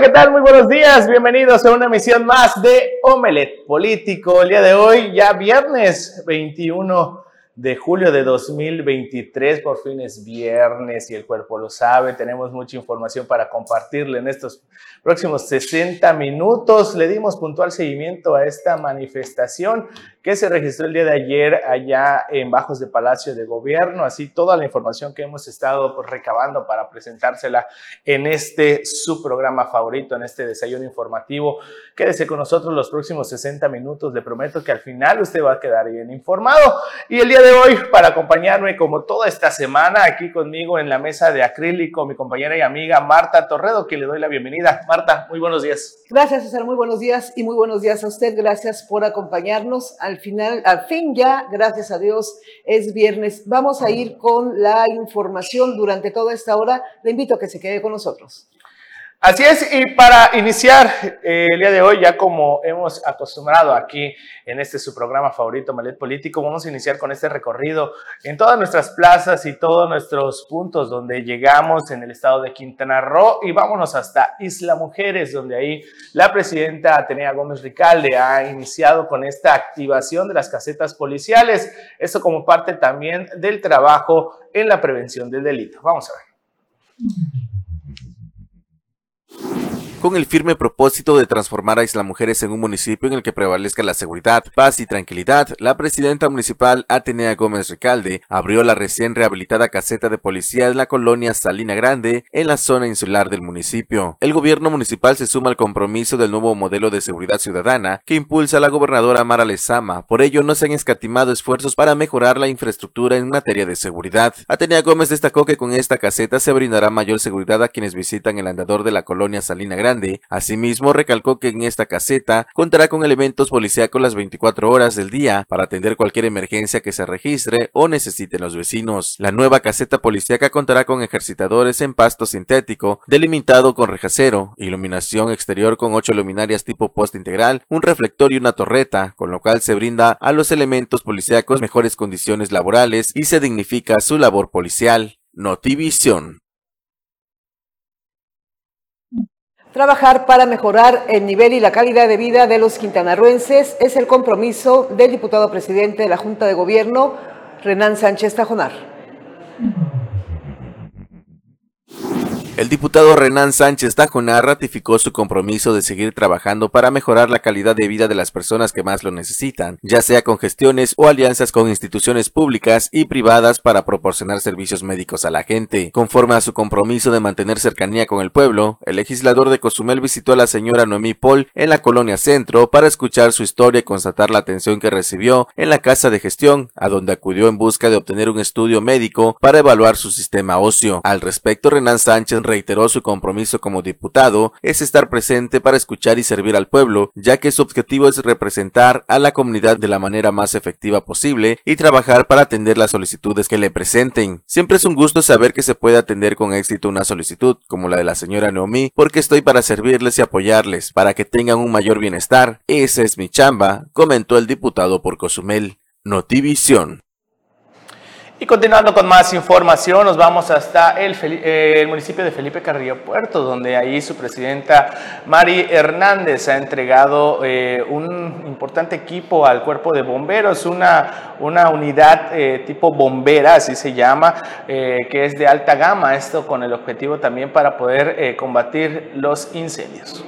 ¿qué tal? Muy buenos días. Bienvenidos a una emisión más de Omelet Político. El día de hoy, ya viernes 21 de julio de 2023, por fin es viernes y el cuerpo lo sabe. Tenemos mucha información para compartirle en estos próximos 60 minutos. Le dimos puntual seguimiento a esta manifestación que se registró el día de ayer allá en Bajos de Palacio de Gobierno, así toda la información que hemos estado pues, recabando para presentársela en este su programa favorito, en este desayuno informativo. Quédese con nosotros los próximos 60 minutos, le prometo que al final usted va a quedar bien informado. Y el día de hoy, para acompañarme como toda esta semana, aquí conmigo en la mesa de acrílico, mi compañera y amiga Marta Torredo, que le doy la bienvenida. Marta, muy buenos días. Gracias, César, muy buenos días y muy buenos días a usted. Gracias por acompañarnos al final, al fin ya, gracias a Dios, es viernes. Vamos a ir con la información durante toda esta hora. Le invito a que se quede con nosotros. Así es, y para iniciar eh, el día de hoy, ya como hemos acostumbrado aquí en este su programa favorito, Malet Político, vamos a iniciar con este recorrido en todas nuestras plazas y todos nuestros puntos donde llegamos en el estado de Quintana Roo y vámonos hasta Isla Mujeres, donde ahí la presidenta Atenea Gómez Ricalde ha iniciado con esta activación de las casetas policiales, esto como parte también del trabajo en la prevención del delito. Vamos a ver. Con el firme propósito de transformar a Isla Mujeres en un municipio en el que prevalezca la seguridad, paz y tranquilidad, la presidenta municipal Atenea Gómez Ricalde abrió la recién rehabilitada caseta de policía en la colonia Salina Grande, en la zona insular del municipio. El gobierno municipal se suma al compromiso del nuevo modelo de seguridad ciudadana que impulsa la gobernadora Mara Lezama, por ello no se han escatimado esfuerzos para mejorar la infraestructura en materia de seguridad. Atenea Gómez destacó que con esta caseta se brindará mayor seguridad a quienes visitan el andador de la colonia Salina Grande Asimismo, recalcó que en esta caseta contará con elementos policíacos las 24 horas del día para atender cualquier emergencia que se registre o necesiten los vecinos. La nueva caseta policíaca contará con ejercitadores en pasto sintético, delimitado con rejacero, iluminación exterior con 8 luminarias tipo post integral, un reflector y una torreta, con lo cual se brinda a los elementos policíacos mejores condiciones laborales y se dignifica su labor policial. Notivisión. Trabajar para mejorar el nivel y la calidad de vida de los quintanarruenses es el compromiso del diputado presidente de la Junta de Gobierno, Renan Sánchez Tajonar. El diputado Renan Sánchez Tajonar ratificó su compromiso de seguir trabajando para mejorar la calidad de vida de las personas que más lo necesitan, ya sea con gestiones o alianzas con instituciones públicas y privadas para proporcionar servicios médicos a la gente. Conforme a su compromiso de mantener cercanía con el pueblo, el legislador de Cozumel visitó a la señora Noemí Paul en la colonia Centro para escuchar su historia y constatar la atención que recibió en la casa de gestión, a donde acudió en busca de obtener un estudio médico para evaluar su sistema óseo. Al respecto, Renan Sánchez reiteró su compromiso como diputado es estar presente para escuchar y servir al pueblo, ya que su objetivo es representar a la comunidad de la manera más efectiva posible y trabajar para atender las solicitudes que le presenten. Siempre es un gusto saber que se puede atender con éxito una solicitud, como la de la señora Naomi, porque estoy para servirles y apoyarles, para que tengan un mayor bienestar. Esa es mi chamba, comentó el diputado por Cozumel. Notivisión. Y continuando con más información, nos vamos hasta el, eh, el, municipio de Felipe Carrillo Puerto, donde ahí su presidenta Mari Hernández ha entregado eh, un importante equipo al cuerpo de bomberos, una, una unidad eh, tipo bombera, así se llama, que es de alta gama, esto con el objetivo también para poder combatir los incendios.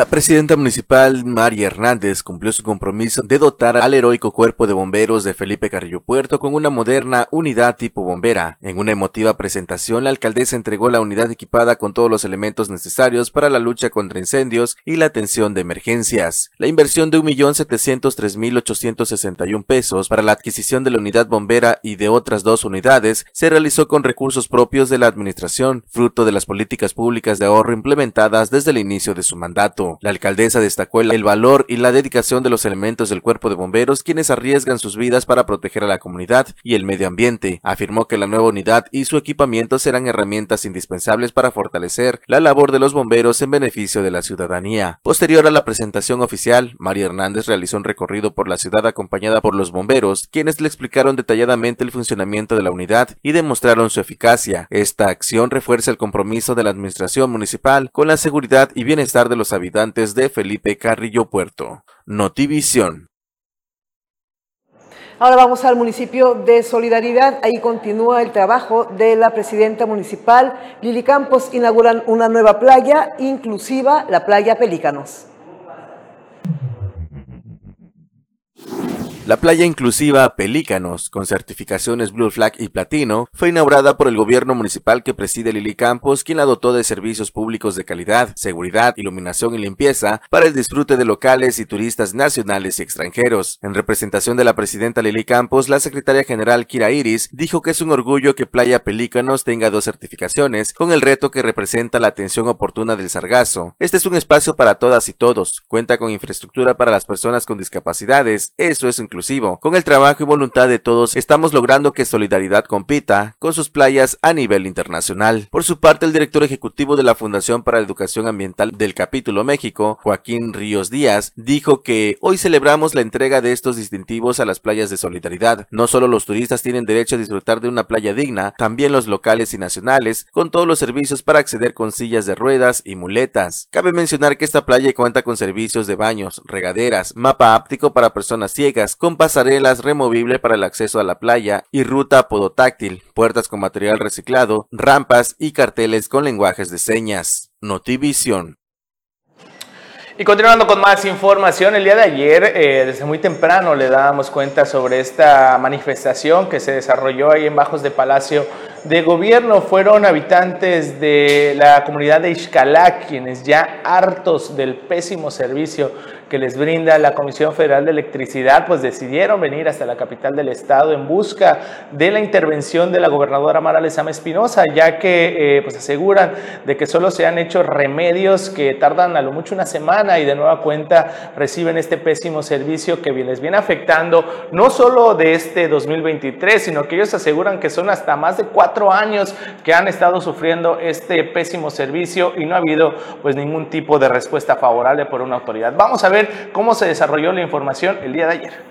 La presidenta municipal María Hernández cumplió su compromiso de dotar al heroico cuerpo de bomberos de Felipe Carrillo Puerto con una moderna unidad tipo bombera. En una emotiva presentación, la alcaldesa entregó la unidad equipada con todos los elementos necesarios para la lucha contra incendios y la atención de emergencias. La inversión de 1.703.861 pesos para la adquisición de la unidad bombera y de otras dos unidades se realizó con recursos propios de la administración, fruto de las políticas públicas de ahorro implementadas desde el inicio de su mandato. La alcaldesa destacó el valor y la dedicación de los elementos del cuerpo de bomberos quienes arriesgan sus vidas para proteger a la comunidad y el medio ambiente. Afirmó que la nueva unidad y su equipamiento serán herramientas indispensables para fortalecer la labor de los bomberos en beneficio de la ciudadanía. Posterior a la presentación oficial, María Hernández realizó un recorrido por la ciudad acompañada por los bomberos, quienes le explicaron detalladamente el funcionamiento de la unidad y demostraron su eficacia. Esta acción refuerza el compromiso de la administración municipal con la seguridad y bienestar de los habitantes de Felipe Carrillo Puerto. Notivisión. Ahora vamos al municipio de Solidaridad. Ahí continúa el trabajo de la presidenta municipal. Lili Campos inauguran una nueva playa inclusiva, la playa Pelícanos. La playa inclusiva Pelícanos, con certificaciones Blue Flag y Platino, fue inaugurada por el gobierno municipal que preside Lili Campos, quien la dotó de servicios públicos de calidad, seguridad, iluminación y limpieza para el disfrute de locales y turistas nacionales y extranjeros. En representación de la presidenta Lili Campos, la secretaria general Kira Iris dijo que es un orgullo que Playa Pelícanos tenga dos certificaciones, con el reto que representa la atención oportuna del sargazo. Este es un espacio para todas y todos, cuenta con infraestructura para las personas con discapacidades, eso es con el trabajo y voluntad de todos, estamos logrando que Solidaridad compita con sus playas a nivel internacional. Por su parte, el director ejecutivo de la Fundación para la Educación Ambiental del Capítulo México, Joaquín Ríos Díaz, dijo que hoy celebramos la entrega de estos distintivos a las playas de Solidaridad. No solo los turistas tienen derecho a disfrutar de una playa digna, también los locales y nacionales, con todos los servicios para acceder con sillas de ruedas y muletas. Cabe mencionar que esta playa cuenta con servicios de baños, regaderas, mapa áptico para personas ciegas, con pasarelas removible para el acceso a la playa y ruta podotáctil, puertas con material reciclado, rampas y carteles con lenguajes de señas. Notivision. Y continuando con más información, el día de ayer, eh, desde muy temprano, le dábamos cuenta sobre esta manifestación que se desarrolló ahí en Bajos de Palacio de Gobierno. Fueron habitantes de la comunidad de Ixcalac, quienes ya hartos del pésimo servicio que les brinda la Comisión Federal de Electricidad, pues decidieron venir hasta la capital del estado en busca de la intervención de la gobernadora Mara Lezama Espinosa, ya que eh, pues aseguran de que solo se han hecho remedios que tardan a lo mucho una semana y de nueva cuenta reciben este pésimo servicio que les viene afectando no solo de este 2023, sino que ellos aseguran que son hasta más de cuatro años que han estado sufriendo este pésimo servicio y no ha habido pues ningún tipo de respuesta favorable por una autoridad. Vamos a ver cómo se desarrolló la información el día de ayer.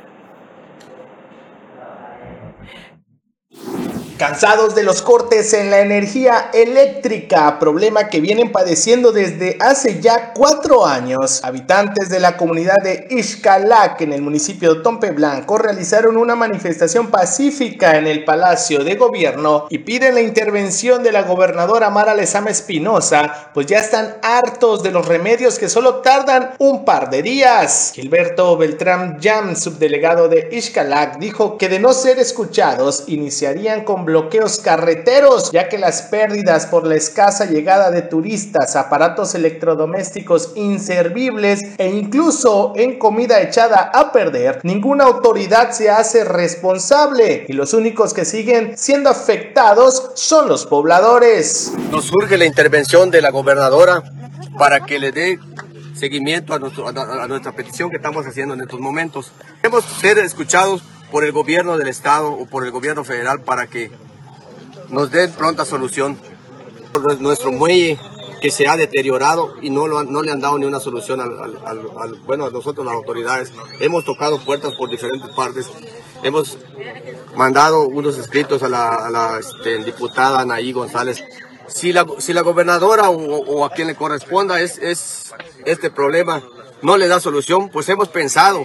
Cansados de los cortes en la energía eléctrica, problema que vienen padeciendo desde hace ya cuatro años, habitantes de la comunidad de Ixcalac en el municipio de Tompe Blanco realizaron una manifestación pacífica en el Palacio de Gobierno y piden la intervención de la gobernadora Mara Lezama Espinosa, pues ya están hartos de los remedios que solo tardan un par de días. Gilberto Beltrán Jam, subdelegado de Ixcalac, dijo que de no ser escuchados iniciarían con bloqueos carreteros, ya que las pérdidas por la escasa llegada de turistas, aparatos electrodomésticos inservibles e incluso en comida echada a perder, ninguna autoridad se hace responsable y los únicos que siguen siendo afectados son los pobladores. Nos surge la intervención de la gobernadora para que le dé seguimiento a, a, nuestra petición que estamos haciendo en estos momentos. Hemos ser escuchados por el gobierno del estado o por el gobierno federal para que nos den pronta solución. Nuestro muelle que se ha deteriorado y no, no le han dado ni una solución al, bueno, a nosotros las autoridades. Hemos tocado puertas por diferentes partes. Hemos mandado unos escritos a la, este, diputada Anaí González. Si la, si la gobernadora o, a quien le corresponda es, es este problema, no le da solución, pues hemos pensado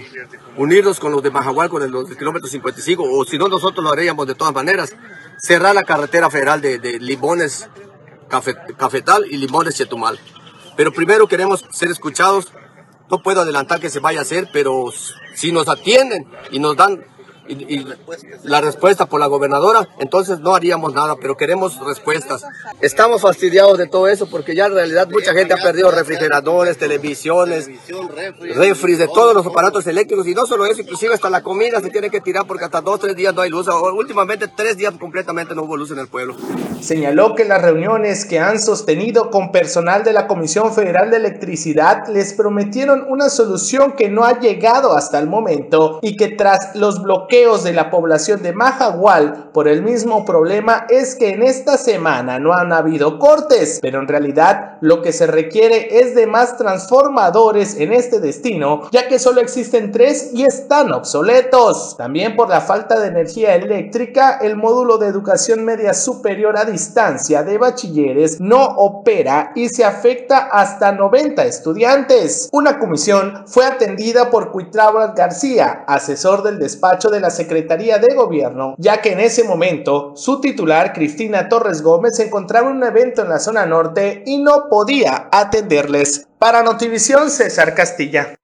unirnos con los de Majahual con los kilómetros 55, o si no nosotros lo haríamos de todas maneras, cerrar la carretera federal de, Limones Cafetal y Limones Chetumal. Pero primero queremos ser escuchados, no puedo adelantar que se vaya a hacer, pero si nos atienden y nos dan y, la respuesta por la gobernadora, entonces no haríamos nada, pero queremos respuestas. Estamos fastidiados de todo eso porque ya en realidad mucha gente ha perdido refrigeradores, televisiones, refris, de todos los aparatos eléctricos y no solo eso, inclusive hasta la comida se tiene que tirar porque hasta dos, tres días no hay luz. Últimamente tres días completamente no hubo luz en el pueblo. Señaló que las reuniones que han sostenido con personal de la Comisión Federal de Electricidad les prometieron una solución que no ha llegado hasta el momento y que tras los bloqueos de la población de Majagual por el mismo problema es que en esta semana no han habido cortes, pero en realidad lo que se requiere es de más transformadores en este destino, ya que solo existen tres y están obsoletos. También por la falta de energía eléctrica, el módulo de educación media superior a distancia de bachilleres no opera y se afecta hasta 90 estudiantes. Una comisión fue atendida por Cuitlava García, asesor del despacho de la Secretaría de Gobierno, ya que en ese momento su titular, Cristina Torres Gómez, se encontraba en un evento en la zona norte y no podía atenderles. Para Notivisión, César Castilla.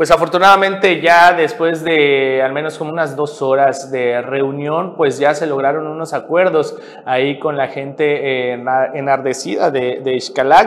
Pues afortunadamente ya después de al menos como unas dos horas de reunión, pues ya se lograron unos acuerdos ahí con la gente enardecida de, de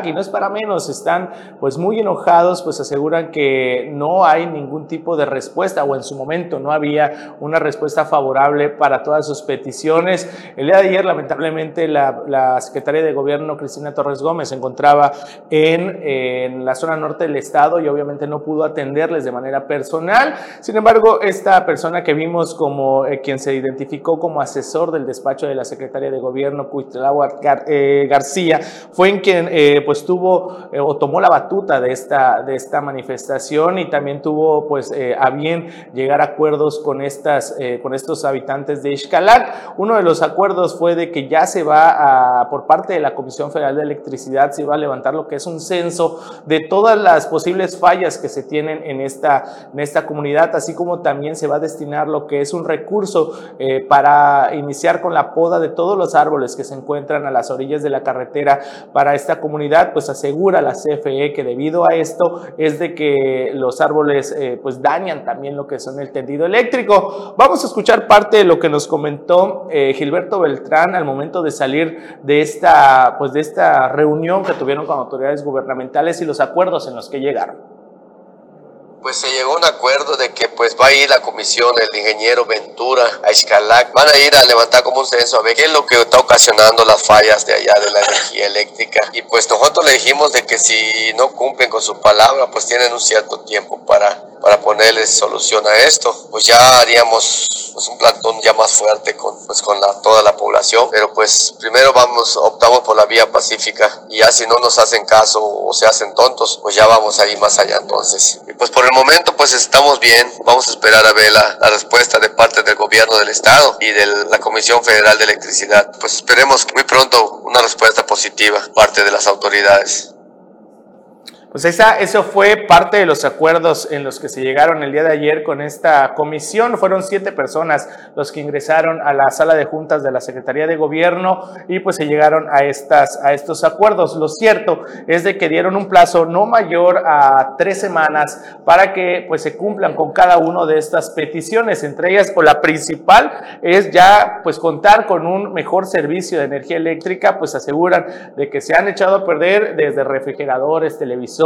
y no es para menos, están pues muy enojados, pues aseguran que no hay ningún tipo de respuesta o en su momento no había una respuesta favorable para todas sus peticiones. El día de ayer lamentablemente la, la secretaria de gobierno Cristina Torres Gómez se encontraba en, en la zona norte del estado y obviamente no pudo atenderles de manera personal. Sin embargo, esta persona que vimos como eh, quien se identificó como asesor del despacho de la secretaria de gobierno, Cuitlagua eh, García, fue en quien eh, pues tuvo o tomó la batuta de esta, de esta manifestación y también tuvo pues a bien llegar a acuerdos con, estas, con estos habitantes de Ixcalac. Uno de los acuerdos fue de que ya se va a, por parte de la Comisión Federal de Electricidad, se va a levantar lo que es un censo de todas las posibles fallas que se tienen en este esta, en esta comunidad, así como también se va a destinar lo que es un recurso eh, para iniciar con la poda de todos los árboles que se encuentran a las orillas de la carretera para esta comunidad, pues asegura la CFE que debido a esto es de que los árboles eh, pues dañan también lo que son el tendido eléctrico. Vamos a escuchar parte de lo que nos comentó eh, Gilberto Beltrán al momento de salir de esta, pues de esta reunión que tuvieron con autoridades gubernamentales y los acuerdos en los que llegaron pues se llegó a un acuerdo de que pues va a ir la comisión, el ingeniero Ventura a Escalac, van a ir a levantar como un censo a ver qué es lo que está ocasionando las fallas de allá de la energía eléctrica. Y pues nosotros le dijimos de que si no cumplen con su palabra, pues tienen un cierto tiempo para para ponerles solución a esto. Pues ya haríamos pues, un plantón ya más fuerte con, pues, con la, toda la población, pero pues primero vamos, optamos por la vía pacífica y ya si no nos hacen caso o se hacen tontos, pues ya vamos a ir más allá entonces. Y pues por el momento pues estamos bien, vamos a esperar a ver la, la respuesta de parte del gobierno del estado y de la Comisión Federal de Electricidad. Pues esperemos muy pronto una respuesta positiva parte de las autoridades. Pues esa, eso fue parte de los acuerdos en los que se llegaron el día de ayer con esta comisión. Fueron siete personas los que ingresaron a la sala de juntas de la Secretaría de Gobierno y pues se llegaron a, estas, a estos acuerdos. Lo cierto es de que dieron un plazo no mayor a tres semanas para que pues se cumplan con cada una de estas peticiones. Entre ellas, o la principal es ya pues contar con un mejor servicio de energía eléctrica, pues aseguran de que se han echado a perder desde refrigeradores, televisores,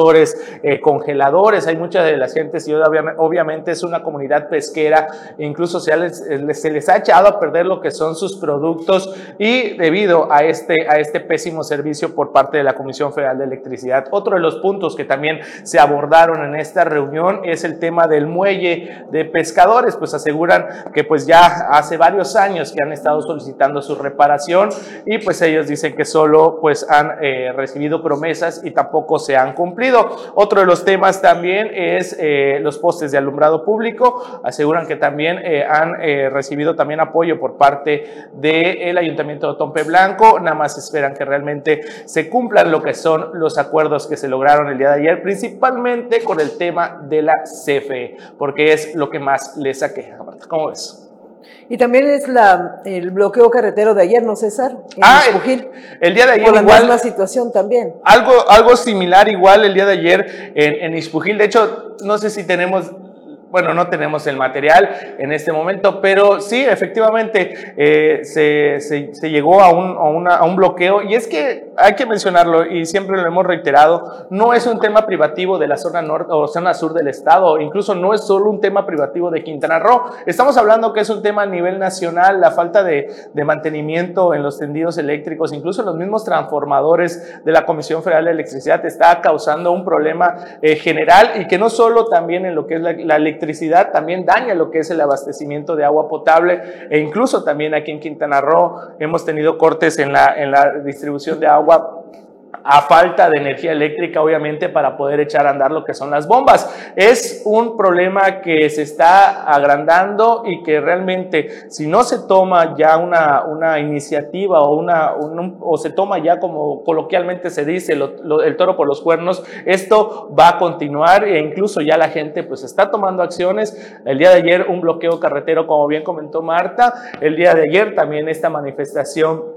eh, congeladores. Hay muchas de las gentes y obviamente es una comunidad pesquera, incluso se les, se les ha echado a perder lo que son sus productos y debido a este, a este pésimo servicio por parte de la Comisión Federal de Electricidad. Otro de los puntos que también se abordaron en esta reunión es el tema del muelle de pescadores, pues aseguran que pues ya hace varios años que han estado solicitando su reparación y pues ellos dicen que solo pues han eh, recibido promesas y tampoco se han cumplido. Otro de los temas también es eh, los postes de alumbrado público. Aseguran que también eh, han eh, recibido también apoyo por parte del Ayuntamiento de Tompe Blanco. Nada más esperan que realmente se cumplan lo que son los acuerdos que se lograron el día de ayer, principalmente con el tema de la CFE, porque es lo que más les aqueja. ¿Cómo ves? Y también es la, el bloqueo carretero de ayer, ¿no, César? En ah, el, día de ayer. Por la misma situación también. Algo, algo similar, igual el día de ayer en, en Ispujil. De hecho, no sé si tenemos bueno, no tenemos el material en este momento, pero sí, efectivamente, eh, se, se, llegó a un, a, un, bloqueo. Y es que hay que mencionarlo y siempre lo hemos reiterado, no es un tema privativo de la zona norte o zona sur del estado, incluso no es solo un tema privativo de Quintana Roo, estamos hablando que es un tema a nivel nacional, la falta de, de mantenimiento en los tendidos eléctricos, incluso los mismos transformadores de la Comisión Federal de Electricidad está causando un problema eh, general y que no solo también en lo que es la, la electricidad también daña lo que es el abastecimiento de agua potable. E incluso también aquí en Quintana Roo hemos tenido cortes en la, en la distribución de agua a falta de energía eléctrica, obviamente, para poder echar a andar lo que son las bombas. Es un problema que se está agrandando y que realmente, si no se toma ya una, una iniciativa o, una, o se toma ya como coloquialmente se dice, el toro por los cuernos, esto va a continuar e incluso ya la gente pues está tomando acciones. El día de ayer un bloqueo carretero, como bien comentó Marta, el día de ayer también esta manifestación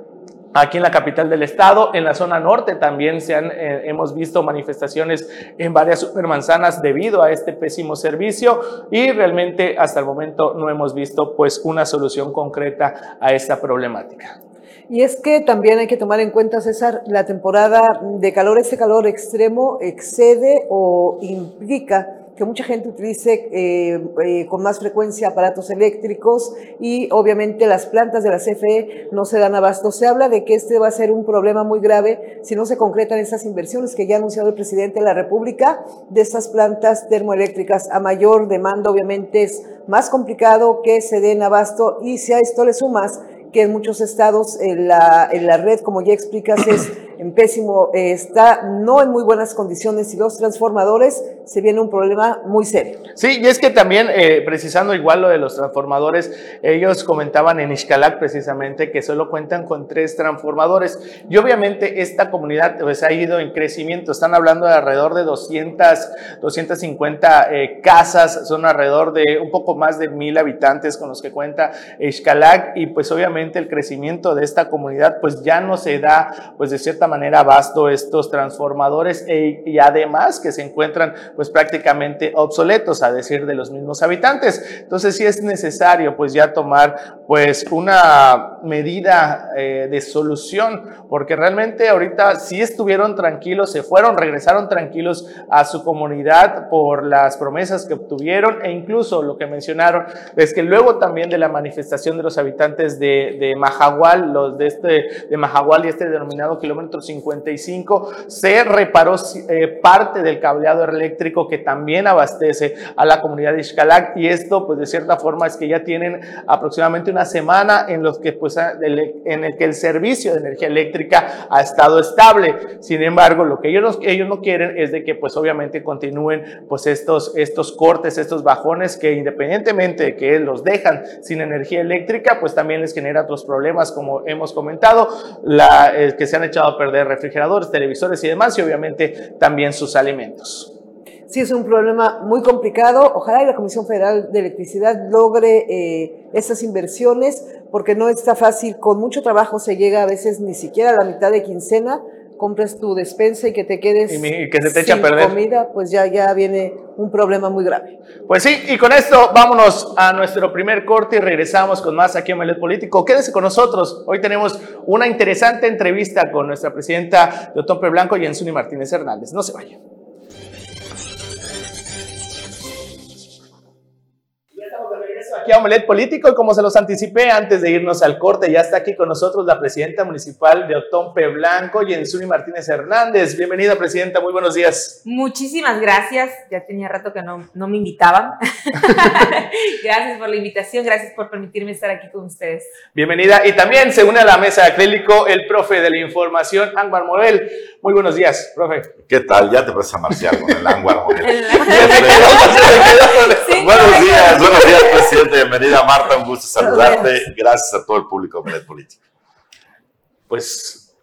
Aquí en la capital del estado, en la zona norte también se han, eh, hemos visto manifestaciones en varias supermanzanas debido a este pésimo servicio y realmente hasta el momento no hemos visto pues una solución concreta a esta problemática. Y es que también hay que tomar en cuenta, César, la temporada de calor, ese calor extremo excede o implica que mucha gente utilice eh, eh, con más frecuencia aparatos eléctricos y obviamente las plantas de la CFE no se dan abasto. Se habla de que este va a ser un problema muy grave si no se concretan esas inversiones que ya ha anunciado el presidente de la República de estas plantas termoeléctricas. A mayor demanda obviamente es más complicado que se den abasto y si a esto le sumas que en muchos estados en la, en la red, como ya explicas, es en pésimo, eh, está no en muy buenas condiciones y los transformadores se viene un problema muy serio. Sí, y es que también, eh, precisando igual lo de los transformadores, ellos comentaban en Ixcalac precisamente que solo cuentan con tres transformadores. Y obviamente esta comunidad pues, ha ido en crecimiento, están hablando de alrededor de 200, 250 eh, casas, son alrededor de un poco más de mil habitantes con los que cuenta Ixcalac. Y pues obviamente el crecimiento de esta comunidad pues ya no se da pues de cierta manera vasto estos transformadores e, y además que se encuentran pues prácticamente obsoletos a decir de los mismos habitantes. Entonces sí es necesario pues ya tomar pues una medida eh, de solución porque realmente ahorita sí estuvieron tranquilos, se fueron, regresaron tranquilos a su comunidad por las promesas que obtuvieron e incluso lo que mencionaron es que luego también de la manifestación de los habitantes de, de Mahahual, los de este de Mahahual y este denominado kilómetro 55 se reparó eh, parte del cableado eléctrico que también abastece a la comunidad de Ixcalac y esto pues de cierta forma es que ya tienen aproximadamente una semana en los que pues en el que el servicio de energía eléctrica ha estado estable. Sin embargo, lo que ellos, ellos no quieren es de que pues obviamente continúen pues estos, estos cortes, estos bajones que independientemente de que los dejan sin energía eléctrica, pues también les genera otros problemas como hemos comentado, eh, que se han echado a perder de refrigeradores, televisores y demás, y obviamente también sus alimentos. Sí, es un problema muy complicado. Ojalá y la Comisión Federal de Electricidad logre eh, estas inversiones, porque no está fácil. Con mucho trabajo se llega a veces ni siquiera a la mitad de quincena compres tu despensa y que te quedes y que se te sin perder. comida, pues ya, ya viene un problema muy grave. Pues sí, y con esto vámonos a nuestro primer corte y regresamos con más aquí en Melet Político. Quédese con nosotros. Hoy tenemos una interesante entrevista con nuestra presidenta de Otompe Blanco y Enzuni Martínez Hernández. No se vayan. Aquí a Omelet Político y como se los anticipé antes de irnos al corte, ya está aquí con nosotros la presidenta municipal de Otompe Blanco, Yensuni Martínez Hernández. Bienvenida, presidenta, muy buenos días. Muchísimas gracias, ya tenía rato que no, no me invitaban. gracias por la invitación, gracias por permitirme estar aquí con ustedes. Bienvenida y también se une a la mesa de acrílico el profe de la información, Ángvar Morel. Muy buenos días, profe. ¿Qué tal? Ya te vas a marciar con el Ángvar Morel. buenos días, buenos días, presidente bienvenida Marta, un gusto saludarte. Gracias a todo el público de Política. Pues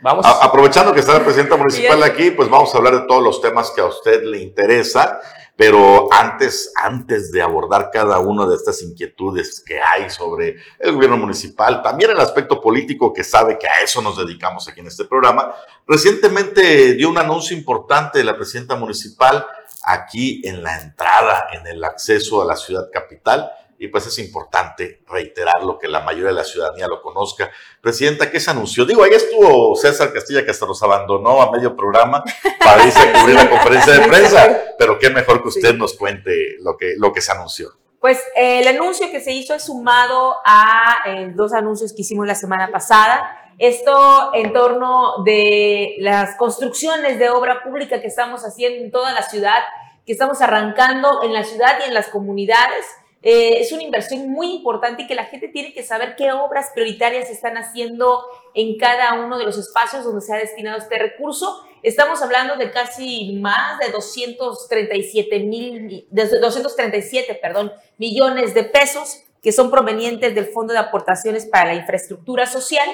vamos. aprovechando que está la presidenta municipal aquí, pues vamos a hablar de todos los temas que a usted le interesa. Pero antes, antes de abordar cada una de estas inquietudes que hay sobre el gobierno municipal, también el aspecto político que sabe que a eso nos dedicamos aquí en este programa, recientemente dio un anuncio importante de la presidenta municipal aquí en la entrada, en el acceso a la ciudad capital. Y pues es importante reiterarlo, que la mayoría de la ciudadanía lo conozca. Presidenta, ¿qué se anunció? Digo, ahí estuvo César Castilla, que hasta nos abandonó a medio programa para irse a cubrir la conferencia de prensa, pero qué mejor que usted nos cuente lo que, lo que se anunció. Pues eh, el anuncio que se hizo es sumado a eh, dos anuncios que hicimos la semana pasada. Esto en torno de las construcciones de obra pública que estamos haciendo en toda la ciudad, que estamos arrancando en la ciudad y en las comunidades. Eh, es una inversión muy importante y que la gente tiene que saber qué obras prioritarias se están haciendo en cada uno de los espacios donde se ha destinado este recurso. Estamos hablando de casi más de 237 mil, 237, perdón, millones de pesos que son provenientes del Fondo de Aportaciones para la Infraestructura Social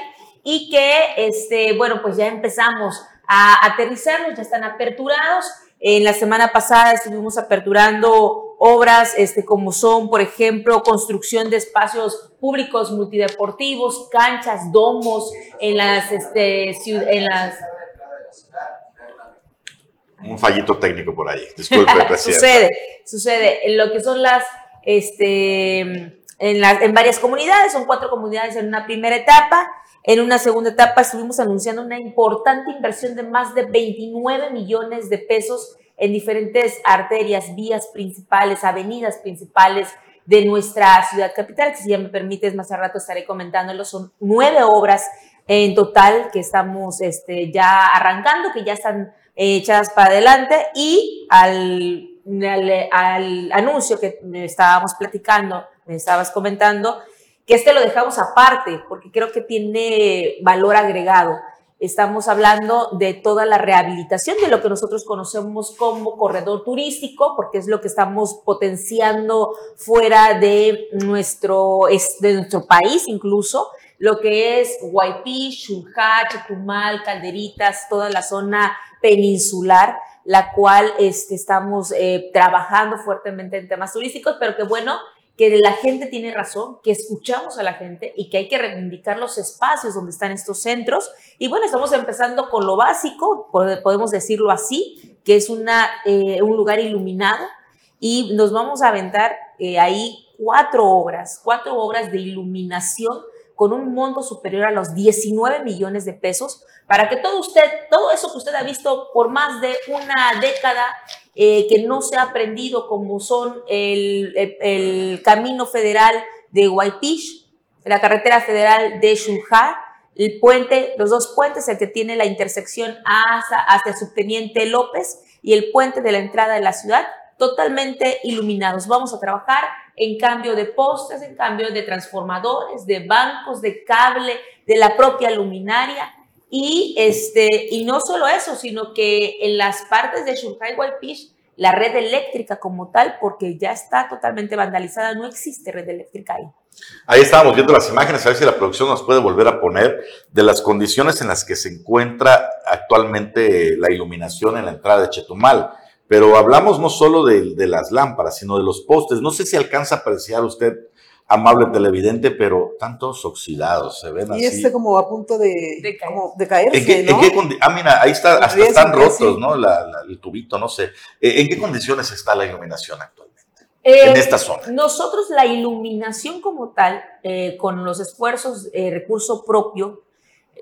y que, este, bueno, pues ya empezamos a aterrizarlos, ya están aperturados. En la semana pasada estuvimos aperturando obras este, como son, por ejemplo, construcción de espacios públicos multideportivos, canchas, domos en las, este, en las un fallito técnico por ahí. Disculpe, presidente. sucede, sucede. Lo que son las, este, en, en varias comunidades, son cuatro comunidades en una primera etapa. En una segunda etapa estuvimos anunciando una importante inversión de más de 29 millones de pesos en diferentes arterias, vías principales, avenidas principales de nuestra ciudad capital, que si ya me permites, más a rato estaré comentándolo, son nueve obras en total que estamos este, ya arrancando, que ya están echadas para adelante y al, al, anuncio que estábamos platicando, me estabas comentando, que este lo dejamos aparte porque creo que tiene valor agregado. Estamos hablando de toda la rehabilitación de lo que nosotros conocemos como corredor turístico, porque es lo que estamos potenciando fuera de nuestro, de nuestro país incluso, lo que es Guaypí, Xunjá, Chetumal, Calderitas, toda la zona peninsular, la cual este, estamos eh, trabajando fuertemente en temas turísticos, pero que bueno, que la gente tiene razón, que escuchamos a la gente y que hay que reivindicar los espacios donde están estos centros. Y bueno, estamos empezando con lo básico, podemos decirlo así, que es una, eh, un lugar iluminado y nos vamos a aventar eh, ahí cuatro obras, cuatro obras de iluminación con un monto superior a los 19 millones de pesos para que todo usted, todo eso que usted ha visto por más de una década eh, que no se ha aprendido, como son el, el, camino federal de Guaypish, la carretera federal de Xunja, el puente, los dos puentes, el que tiene la intersección hasta, hasta Subteniente López y el puente de la entrada de la ciudad, totalmente iluminados. Vamos a trabajar en cambio de postes, en cambio de transformadores, de bancos, de cable, de la propia luminaria. Y, este, y no solo eso, sino que en las partes de Shunkai Waipish, la red eléctrica como tal, porque ya está totalmente vandalizada, no existe red eléctrica ahí. Ahí estábamos viendo las imágenes, a ver si la producción nos puede volver a poner de las condiciones en las que se encuentra actualmente la iluminación en la entrada de Chetumal. Pero hablamos no solo de, las lámparas, sino de los postes. No sé si alcanza a apreciar usted, amable televidente, pero tantos oxidados, se ven así. Y este como a punto de, de, caerse, ¿En qué, ah, mira, ahí está, hasta están rotos, ¿no? el tubito, no sé. Eh, ¿En qué condiciones está la iluminación actualmente? en eh, esta zona. Nosotros la iluminación como tal, eh, con los esfuerzos, recurso propio,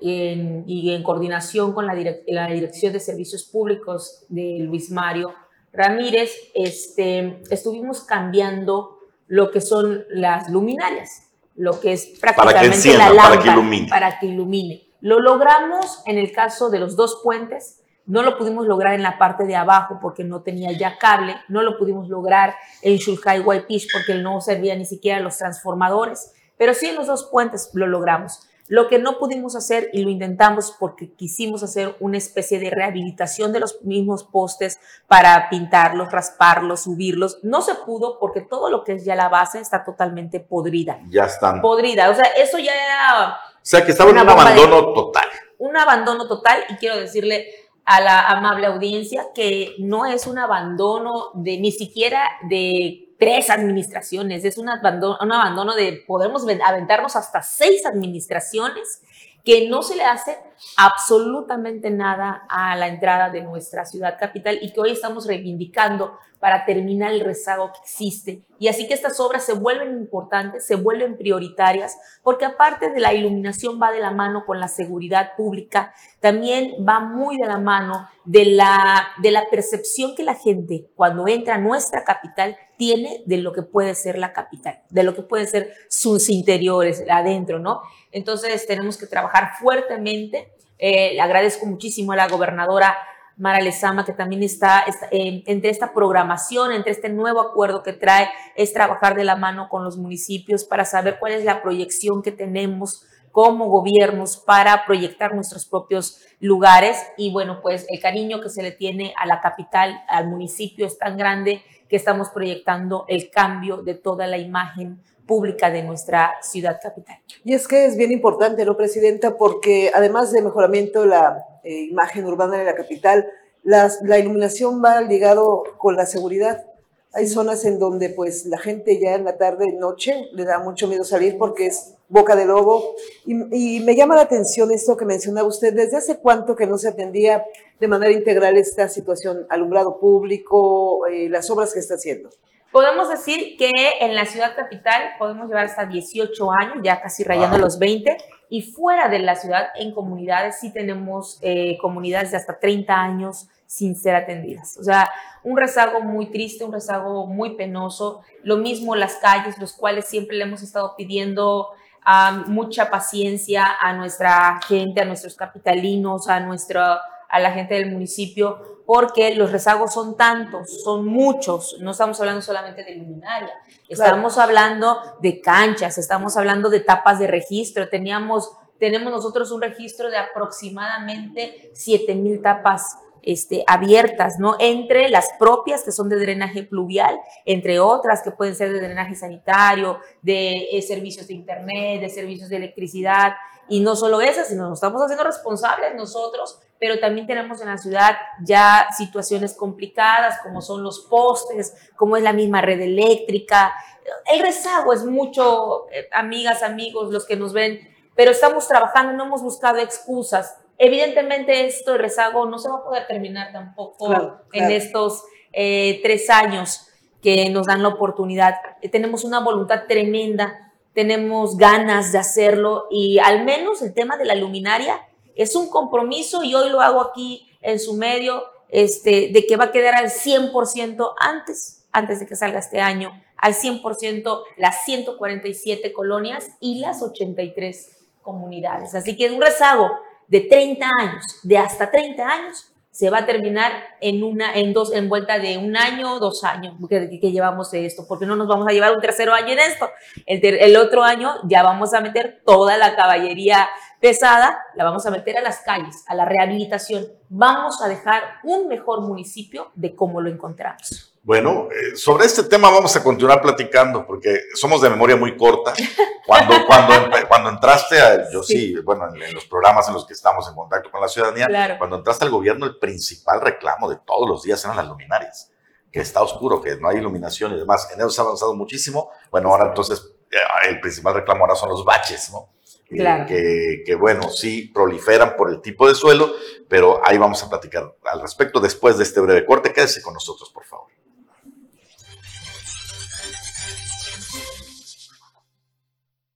y en coordinación con la, la, Dirección de Servicios Públicos de Luis Mario Ramírez, este, estuvimos cambiando lo que son las luminarias, lo que es prácticamente la lámpara para que, ilumine. para que ilumine. Lo logramos en el caso de los dos puentes, no lo pudimos lograr en la parte de abajo porque no tenía ya cable, no lo pudimos lograr en Shulkai Waipish porque no servía ni siquiera los transformadores, pero sí en los dos puentes lo logramos. Lo que no pudimos hacer y lo intentamos porque quisimos hacer una especie de rehabilitación de los mismos postes para pintarlos, rasparlos, subirlos, no se pudo porque todo lo que es ya la base está totalmente podrida. Ya están. Podrida, o sea, eso ya era... O sea, que estaba en un abandono total. Un abandono total y quiero decirle a la amable audiencia que no es un abandono de ni siquiera de tres administraciones, es un abandono, abandono de, podemos aventarnos hasta seis administraciones que no se le hace absolutamente nada a la entrada de nuestra ciudad capital y que hoy estamos reivindicando para terminar el rezago que existe. Y así que estas obras se vuelven importantes, se vuelven prioritarias, porque aparte de la iluminación va de la mano con la seguridad pública, también va muy de la mano de la, de la percepción que la gente cuando entra a nuestra capital de lo que puede ser la capital, de lo que pueden ser sus interiores adentro, ¿no? Entonces tenemos que trabajar fuertemente. Eh, agradezco muchísimo a la gobernadora Mara Lezama, que también está, eh, entre esta programación, entre este nuevo acuerdo que trae, es trabajar de la mano con los municipios para saber cuál es la proyección que tenemos como gobiernos para proyectar nuestros propios lugares. Y bueno, pues el cariño que se le tiene a la capital, al municipio es tan grande que estamos proyectando el cambio de toda la imagen pública de nuestra ciudad capital. Y es que es bien importante, ¿no, Presidenta? Porque además de mejoramiento de la eh, imagen urbana de la capital, la iluminación va ligado con la seguridad. Hay zonas en donde pues la gente ya en la tarde, noche, le da mucho miedo salir porque es boca de lobo. Y, me llama la atención esto que mencionaba usted. ¿Desde hace cuánto que no se atendía de manera integral esta situación? Alumbrado público, eh, las obras que está haciendo. Podemos decir que en la ciudad capital podemos llevar hasta 18 años, ya casi rayando los 20, y fuera de la ciudad, en comunidades, sí tenemos eh, comunidades de hasta 30 años sin ser atendidas. O sea, un rezago muy triste, un rezago muy penoso. Lo mismo las calles, los cuales siempre le hemos estado pidiendo mucha paciencia a nuestra gente, a nuestros capitalinos, a nuestra a la gente del municipio, porque los rezagos son tantos, son muchos, no estamos hablando solamente de luminaria, estamos hablando de canchas, estamos hablando de tapas de registro, teníamos, tenemos nosotros un registro de aproximadamente 7 mil tapas este, abiertas, ¿no? Entre las propias que son de drenaje pluvial, entre otras que pueden ser de drenaje sanitario, de eh, servicios de internet, de servicios de electricidad, y no solo esas, sino nos estamos haciendo responsables nosotros pero también tenemos en la ciudad ya situaciones complicadas como son los postes, como es la misma red eléctrica. El rezago es mucho, eh, amigas, amigos, los que nos ven, pero estamos trabajando, no hemos buscado excusas. Evidentemente esto, el rezago, no se va a poder terminar tampoco en estos eh, tres años que nos dan la oportunidad. Eh, tenemos una voluntad tremenda, tenemos ganas de hacerlo y al menos el tema de la luminaria es un compromiso y hoy lo hago aquí en su medio, este, de que va a quedar al 100% antes, antes de que salga este año, al 100% las 147 colonias y las 83 comunidades. Así que es un rezago de 30 años, de hasta 30 años, se va a terminar en una, en dos, en vuelta de un año o dos años que, que, llevamos de esto, porque no nos vamos a llevar un tercero año en esto. El, el otro año ya vamos a meter toda la caballería pesada, la vamos a meter a las calles, a la rehabilitación. Vamos a dejar un mejor municipio de cómo lo encontramos. Bueno, eh, sobre este tema vamos a continuar platicando porque somos de memoria muy corta. Cuando, cuando, cuando entraste, a, yo sí, bueno, en, los programas en los que estamos en contacto con la ciudadanía, cuando entraste al gobierno, el principal reclamo de todos los días eran las luminarias, que está oscuro, que no hay iluminación y demás. En eso se ha avanzado muchísimo. Bueno, ahora entonces eh, el principal reclamo ahora son los baches, ¿no? que, bueno, sí proliferan por el tipo de suelo, pero ahí vamos a platicar al respecto después de este breve corte. Quédese con nosotros, por favor.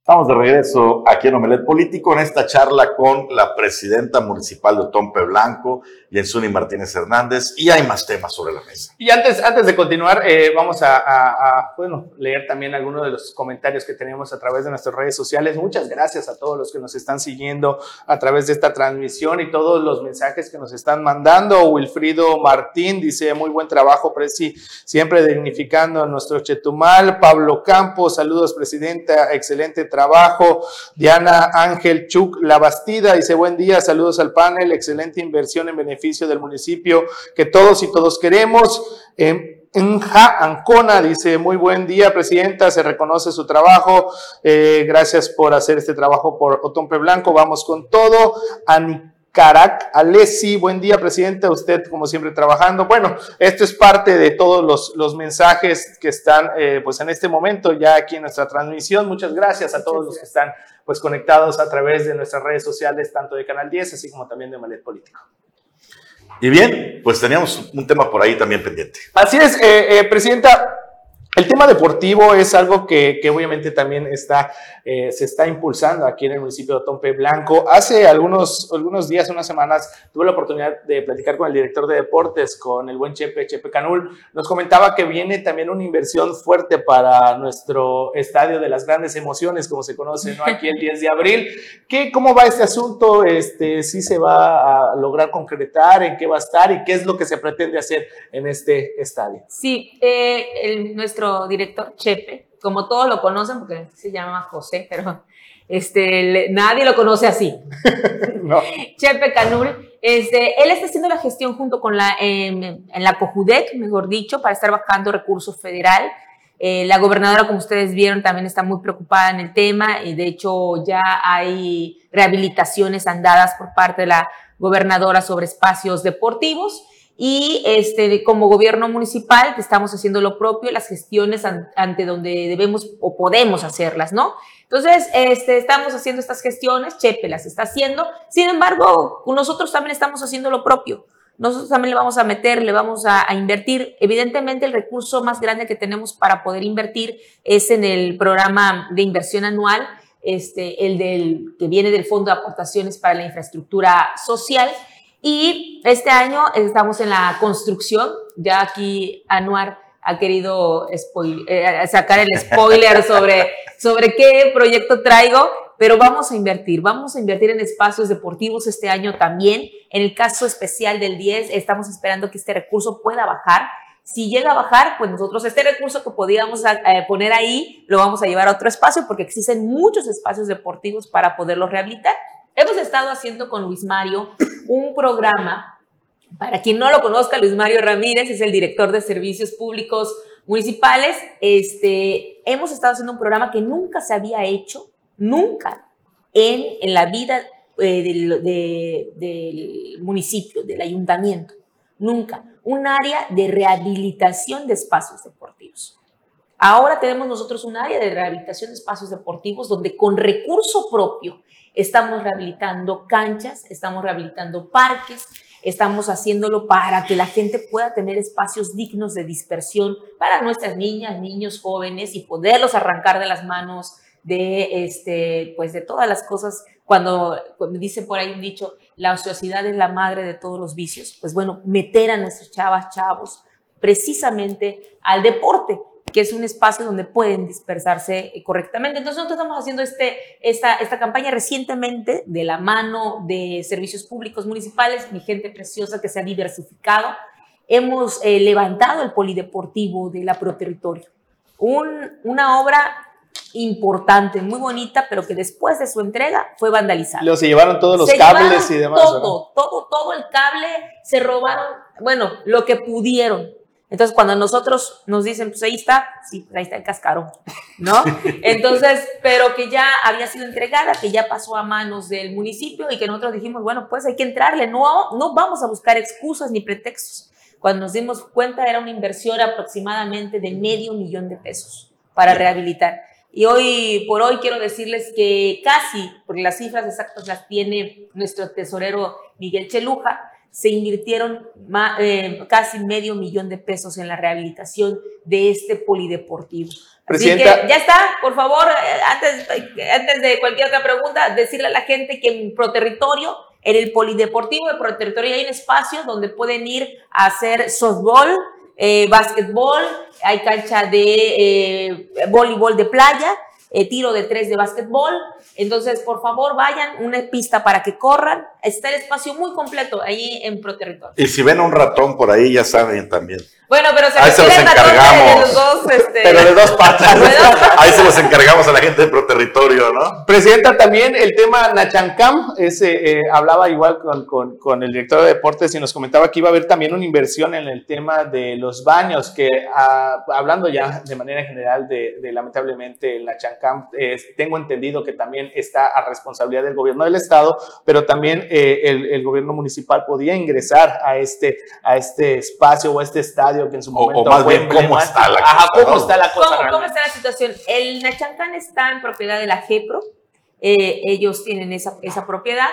Estamos de regreso aquí en Omelet Político en esta charla con la presidenta municipal de Tompe Blanco, Jensuni Martínez Hernández, y hay más temas sobre la mesa. Y antes, antes de continuar, eh, vamos a, bueno, leer también algunos de los comentarios que tenemos a través de nuestras redes sociales. Muchas gracias a todos los que nos están siguiendo a través de esta transmisión y todos los mensajes que nos están mandando. Wilfrido Martín dice, muy buen trabajo, Presi, siempre dignificando a nuestro Chetumal. Pablo Campos, saludos, presidenta, excelente trabajo. Diana Ángel Chuk La Bastida dice buen día, saludos al panel, excelente inversión en beneficio del municipio que todos y todos queremos. Ja Ancona dice, muy buen día, presidenta, se reconoce su trabajo, eh, gracias por hacer este trabajo por Otompe Blanco, vamos con todo. Carac Alessi. Buen día, presidente. Usted, como siempre, trabajando. Bueno, esto es parte de todos los, los mensajes que están eh, pues en este momento ya aquí en nuestra transmisión. Muchas gracias a todos los que están pues conectados a través de nuestras redes sociales, tanto de Canal 10, así como también de Malet Político. Y bien, pues teníamos un tema por ahí también pendiente. Así es, eh, eh, Presidenta. El tema deportivo es algo que, que obviamente también está, eh, se está impulsando aquí en el municipio de Tompe Blanco. Hace algunos, algunos días, unas semanas, tuve la oportunidad de platicar con el director de deportes, con el buen Chepe, Chepe Canul. Nos comentaba que viene también una inversión fuerte para nuestro estadio de las grandes emociones, como se conoce, ¿no? Aquí el 10 de abril. ¿Qué, ¿Cómo va este asunto? Este, ¿Sí se va a lograr concretar? ¿En qué va a estar? ¿Y qué es lo que se pretende hacer en este estadio? Sí, eh, el, nuestro director, Chepe, como todos lo conocen, porque se llama José, pero este, le, nadie lo conoce así. No. Chepe Canul, este, él está haciendo la gestión junto con la, en, en la COJUDEC, mejor dicho, para estar bajando recursos federal. Eh, la gobernadora, como ustedes vieron, también está muy preocupada en el tema y de hecho ya hay rehabilitaciones andadas por parte de la gobernadora sobre espacios deportivos y este, como gobierno municipal estamos haciendo lo propio, las gestiones an, ante donde debemos o podemos hacerlas, ¿no? Entonces, este, estamos haciendo estas gestiones, Chepe las está haciendo, sin embargo, nosotros también estamos haciendo lo propio. Nosotros también le vamos a meter, le vamos a, invertir. Evidentemente, el recurso más grande que tenemos para poder invertir es en el programa de inversión anual, este, el del, que viene del Fondo de Aportaciones para la Infraestructura Social y este año estamos en la construcción, ya aquí Anuar ha querido eh, sacar el spoiler sobre, sobre qué proyecto traigo, pero vamos a invertir, vamos a invertir en espacios deportivos este año también. En el caso especial del 10, estamos esperando que este recurso pueda bajar. Si llega a bajar, pues nosotros este recurso que podíamos eh, poner ahí lo vamos a llevar a otro espacio porque existen muchos espacios deportivos para poderlos rehabilitar. Hemos estado haciendo con Luis Mario un programa. Para quien no lo conozca, Luis Mario Ramírez es el director de servicios públicos municipales. Este, hemos estado haciendo un programa que nunca se había hecho, nunca, en, en la vida eh, del, de, del municipio, del ayuntamiento. Nunca. Un área de rehabilitación de espacios deportivos. Ahora tenemos nosotros un área de rehabilitación de espacios deportivos donde con recurso propio Estamos rehabilitando canchas, estamos rehabilitando parques, estamos haciéndolo para que la gente pueda tener espacios dignos de dispersión para nuestras niñas, niños, jóvenes y poderlos arrancar de las manos de, este, pues de todas las cosas. Cuando, cuando dice por ahí un dicho, la ociosidad es la madre de todos los vicios. Pues bueno, meter a nuestros chavas, chavos, precisamente al deporte que es un espacio donde pueden dispersarse eh, correctamente. Entonces nosotros estamos haciendo este, esta, esta campaña recientemente de la mano de servicios públicos municipales, mi gente preciosa que se ha diversificado. Hemos eh, levantado el polideportivo de la Proterritorio, un, una obra importante, muy bonita, pero que después de su entrega fue vandalizada. Luego se llevaron todos los Se cables y demás. Todo, ¿no? todo, todo el cable, se robaron, bueno, lo que pudieron. Entonces, cuando nosotros nos dicen, pues ahí está, sí, pues ahí está el cascarón, ¿no? Entonces, pero que ya había sido entregada, que ya pasó a manos del municipio y que nosotros dijimos, bueno, pues hay que entrarle, no, no vamos a buscar excusas ni pretextos. Cuando nos dimos cuenta era una inversión aproximadamente de medio millón de pesos para rehabilitar. Y hoy por hoy quiero decirles que casi, porque las cifras exactas las tiene nuestro tesorero Miguel Cheluja, se invirtieron eh, casi medio millón de pesos en la rehabilitación de este polideportivo. Así que ya está, por favor, eh, antes, antes de cualquier otra pregunta, decirle a la gente que en Proterritorio, en el polideportivo de Proterritorio hay un espacio donde pueden ir a hacer softball, eh, básquetbol, hay cancha de eh, voleibol de playa, eh, tiro de tres de básquetbol. Entonces, por favor, vayan, una pista para que corran. Está el espacio muy completo ahí en Proterritorio. Y si ven un ratón por ahí, ya saben también. Bueno, pero se Ahí se los encargamos. de los dos, este, Pero de dos patas. de dos patas. Ahí se los encargamos a la gente de Proterritorio, ¿no? Presidenta, también el tema Nachancam, ese, eh, hablaba igual con, con- con el director de deportes y nos comentaba que iba a haber también una inversión en el tema de los baños, que ah, hablando ya de manera general de, de, lamentablemente el Nachancam, eh, tengo entendido que también está a responsabilidad del gobierno del estado, pero también eh, el, el gobierno municipal podía ingresar a este, a este espacio o a este estadio que en su O- o momento más fue bien, ¿cómo está la Ajá, cosa, ¿cómo no? está la cosa ¿Cómo, cómo está la situación? El Nachancán está en propiedad de la GEPRO, eh, ellos tienen esa, esa propiedad,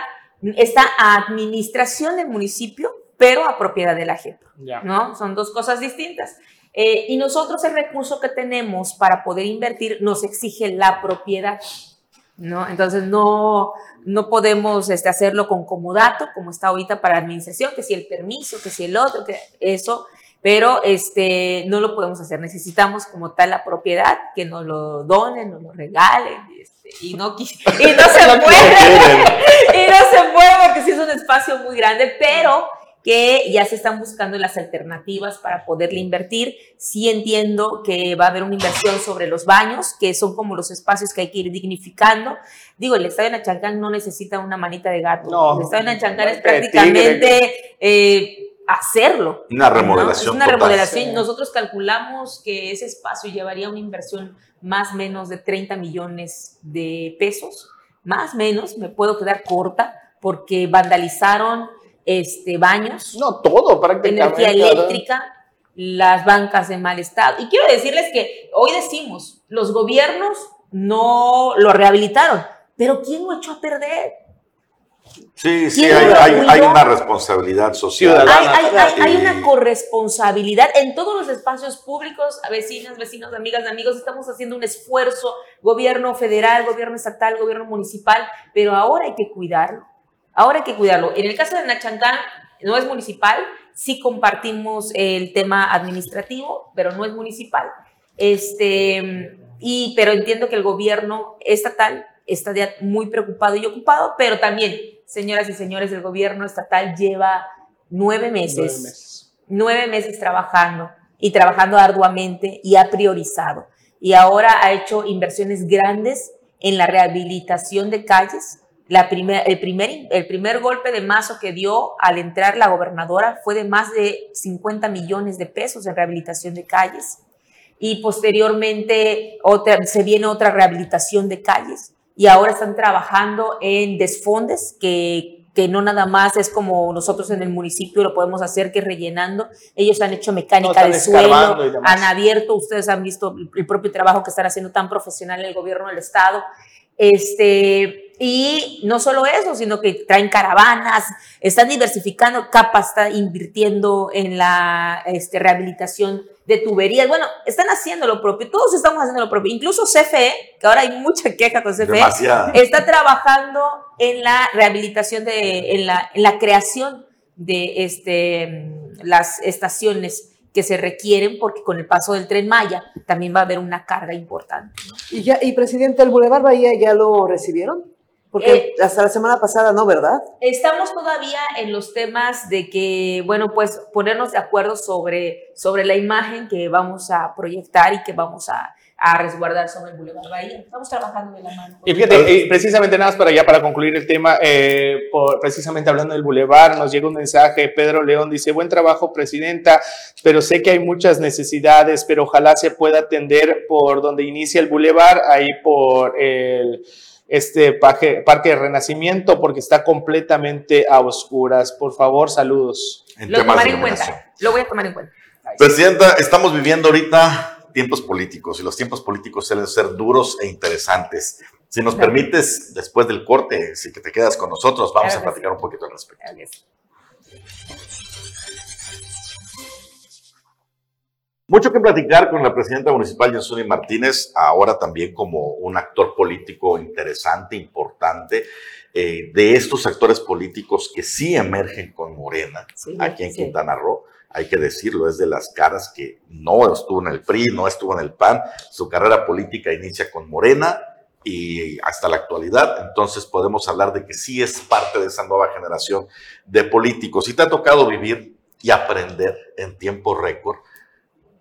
está a administración del municipio, pero a propiedad de la GEPRO, Ya. ¿no? Son dos cosas distintas. Eh, y nosotros el recurso que tenemos para poder invertir nos exige la propiedad, ¿no? Entonces no, no podemos este, hacerlo con comodato, como está ahorita para administración, que si el permiso, que si el otro, que eso, pero este, no lo podemos hacer. Necesitamos como tal la propiedad, que nos lo donen, nos lo regalen, este, y, no, y no se puede, y no se puede porque sí es un espacio muy grande, pero que ya se están buscando las alternativas para poderle invertir. Sí entiendo que va a haber una inversión sobre los baños, que son como los espacios que hay que ir dignificando. Digo, el estadio de Nachancán no necesita una manita de gato. No. el estadio de Nachancán es prácticamente eh, hacerlo. Una ¿no? remodelación Es una remodelación. Nosotros calculamos que ese espacio llevaría una inversión más o menos de 30 millones de pesos. Más o menos, me puedo quedar corta porque vandalizaron este, baños, No, todo prácticamente. energía eléctrica, las bancas en mal estado. Y quiero decirles que hoy decimos, los gobiernos no lo rehabilitaron, pero ¿quién lo echó a perder? Sí, sí, ¿Quién hay, una responsabilidad social. Hay, hay- hay- hay Sí. una corresponsabilidad en todos los espacios públicos, vecinas, vecinos, amigas, amigos, estamos haciendo un esfuerzo, gobierno federal, gobierno estatal, gobierno municipal, pero ahora hay que cuidarlo, ahora hay que cuidarlo. En el caso de Nachancán, no es municipal, sí compartimos el tema administrativo, pero no es municipal. Este, y, pero entiendo que el gobierno estatal está ya muy preocupado y ocupado, pero también, señoras y señores, el gobierno estatal lleva nueve meses, Nueve meses. nueve meses trabajando y trabajando arduamente y ha priorizado. Y ahora ha hecho inversiones grandes en la rehabilitación de calles. La primer, el, primer, el primer golpe de mazo que dio al entrar la gobernadora fue de más de 50 millones de pesos en rehabilitación de calles. Y posteriormente otra, se viene otra rehabilitación de calles. Y ahora están trabajando en desfondes que, que no nada más es como nosotros en el municipio lo podemos hacer, que rellenando. Ellos han hecho mecánica No, de suelo, han abierto, ustedes han visto el propio trabajo que están haciendo tan profesional el gobierno del estado. Este, y no solo eso, sino que traen caravanas, están diversificando, Capa está invirtiendo en la este, rehabilitación de tuberías. Bueno, están haciendo lo propio, todos estamos haciendo lo propio, incluso CFE, que ahora hay mucha queja con CFE, Demasiada. está trabajando en la rehabilitación de, en la, en la creación de este, las estaciones que se requieren porque con el paso del tren Maya también va a haber una carga importante. ¿no? Y, ya, y presidente, ¿el Boulevard Bahía ya lo recibieron? Porque Eh, hasta la semana pasada no, ¿verdad? Estamos todavía en los temas de que, bueno, pues ponernos de acuerdo sobre, sobre la imagen que vamos a proyectar y que vamos a, a resguardar sobre el Boulevard Bahía. Estamos trabajando de la mano. Y fíjate, precisamente nada más para ya para concluir el tema, eh, por- precisamente hablando del bulevar, nos llega un mensaje, Pedro León dice, buen trabajo, presidenta, pero sé que hay muchas necesidades, pero ojalá se pueda atender por donde inicia el bulevar, ahí por el este parque, parque de Renacimiento, porque está completamente a oscuras. Por favor, saludos. En Lo tomaré en cuenta. Lo voy a tomar en cuenta. Presidenta, estamos viviendo ahorita tiempos políticos y los tiempos políticos suelen ser duros e interesantes. Si nos Claro. permites, después del corte, si que te quedas con nosotros, vamos Claro a platicar un poquito al respecto. Gracias. Mucho que platicar con la presidenta municipal, Yasuni Martínez, ahora también como un actor político interesante, importante, eh, de estos actores políticos que sí emergen con Morena Sí, aquí en sí. Quintana Roo. Hay que decirlo, es de las caras que no estuvo en el PRI, no estuvo en el PAN. Su carrera política inicia con Morena y hasta la actualidad. Entonces podemos hablar de que sí es parte de esa nueva generación de políticos. Y te ha tocado vivir y aprender en tiempo récord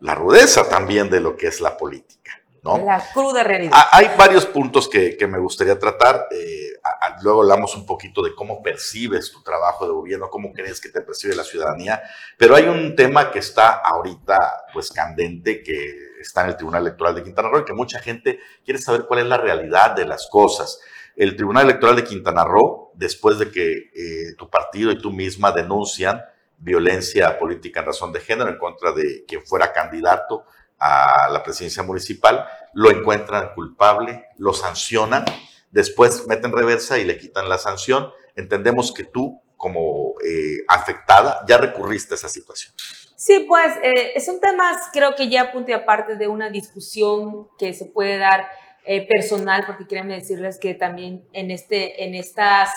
la rudeza también de lo que es la política. ¿no? La cruda realidad. Ah, hay varios puntos que, me gustaría tratar. Eh, luego hablamos un poquito de cómo percibes tu trabajo de gobierno, cómo crees que te percibe la ciudadanía, pero hay un tema que está ahorita pues candente, que está en el Tribunal Electoral de Quintana Roo y que mucha gente quiere saber cuál es la realidad de las cosas. El Tribunal Electoral de Quintana Roo, después de que eh, tu partido y tú misma denuncian violencia política en razón de género en contra de quien fuera candidato a la presidencia municipal, lo encuentran culpable, lo sancionan, después meten reversa y le quitan la sanción. Entendemos que tú, como eh, afectada, ya recurriste a esa situación. Sí, pues eh, son temas, creo que ya punto aparte de una discusión que se puede dar eh, personal, porque quiero decirles que también en, este, en, estas,